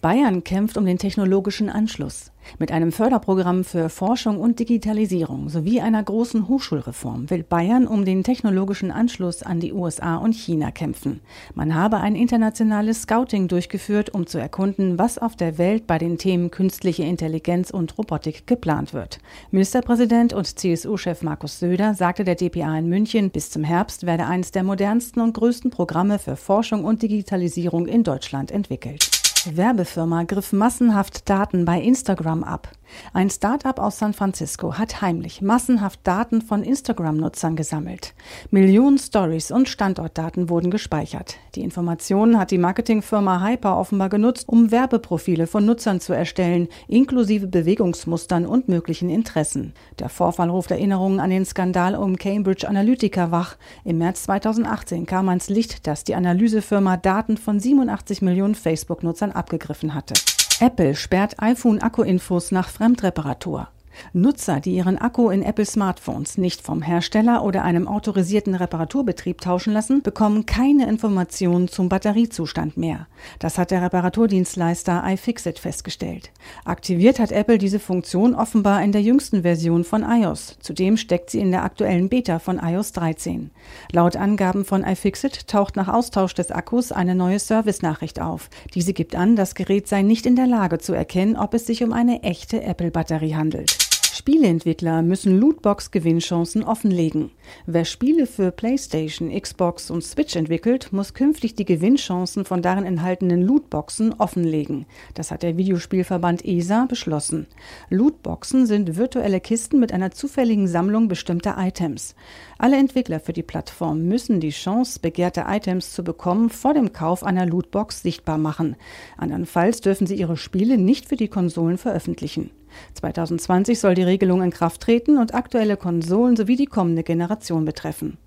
Bayern kämpft um den technologischen Anschluss. Mit einem Förderprogramm für Forschung und Digitalisierung sowie einer großen Hochschulreform will Bayern um den technologischen Anschluss an die USA und China kämpfen. Man habe ein internationales Scouting durchgeführt, um zu erkunden, was auf der Welt bei den Themen künstliche Intelligenz und Robotik geplant wird. Ministerpräsident und CSU-Chef Markus Söder sagte der DPA in München, bis zum Herbst werde eines der modernsten und größten Programme für Forschung und Digitalisierung in Deutschland entwickelt. Werbefirma griff massenhaft Daten bei Instagram ab. Ein Start-up aus San Francisco hat heimlich massenhaft Daten von Instagram-Nutzern gesammelt. Millionen Stories und Standortdaten wurden gespeichert. Die Informationen hat die Marketingfirma Hyper offenbar genutzt, um Werbeprofile von Nutzern zu erstellen, inklusive Bewegungsmustern und möglichen Interessen. Der Vorfall ruft Erinnerungen an den Skandal um Cambridge Analytica wach. Im März 2018 kam ans Licht, dass die Analysefirma Daten von 87 Millionen Facebook-Nutzern abgegriffen hatte. Apple sperrt iPhone-Akku-Infos nach Fremdreparatur. Nutzer, die ihren Akku in Apple Smartphones nicht vom Hersteller oder einem autorisierten Reparaturbetrieb tauschen lassen, bekommen keine Informationen zum Batteriezustand mehr. Das hat der Reparaturdienstleister iFixit festgestellt. Aktiviert hat Apple diese Funktion offenbar in der jüngsten Version von iOS. Zudem steckt sie in der aktuellen Beta von iOS 13. Laut Angaben von iFixit taucht nach Austausch des Akkus eine neue Service-Nachricht auf. Diese gibt an, das Gerät sei nicht in der Lage zu erkennen, ob es sich um eine echte Apple-Batterie handelt. Spieleentwickler müssen Lootbox-Gewinnchancen offenlegen. Wer Spiele für PlayStation, Xbox und Switch entwickelt, muss künftig die Gewinnchancen von darin enthaltenen Lootboxen offenlegen. Das hat der Videospielverband ESA beschlossen. Lootboxen sind virtuelle Kisten mit einer zufälligen Sammlung bestimmter Items. Alle Entwickler für die Plattform müssen die Chance, begehrte Items zu bekommen, vor dem Kauf einer Lootbox sichtbar machen. Andernfalls dürfen sie ihre Spiele nicht für die Konsolen veröffentlichen. 2020 soll die Regelung in Kraft treten und aktuelle Konsolen sowie die kommende Generation betreffen.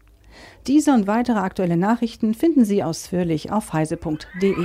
Diese und weitere aktuelle Nachrichten finden Sie ausführlich auf heise.de.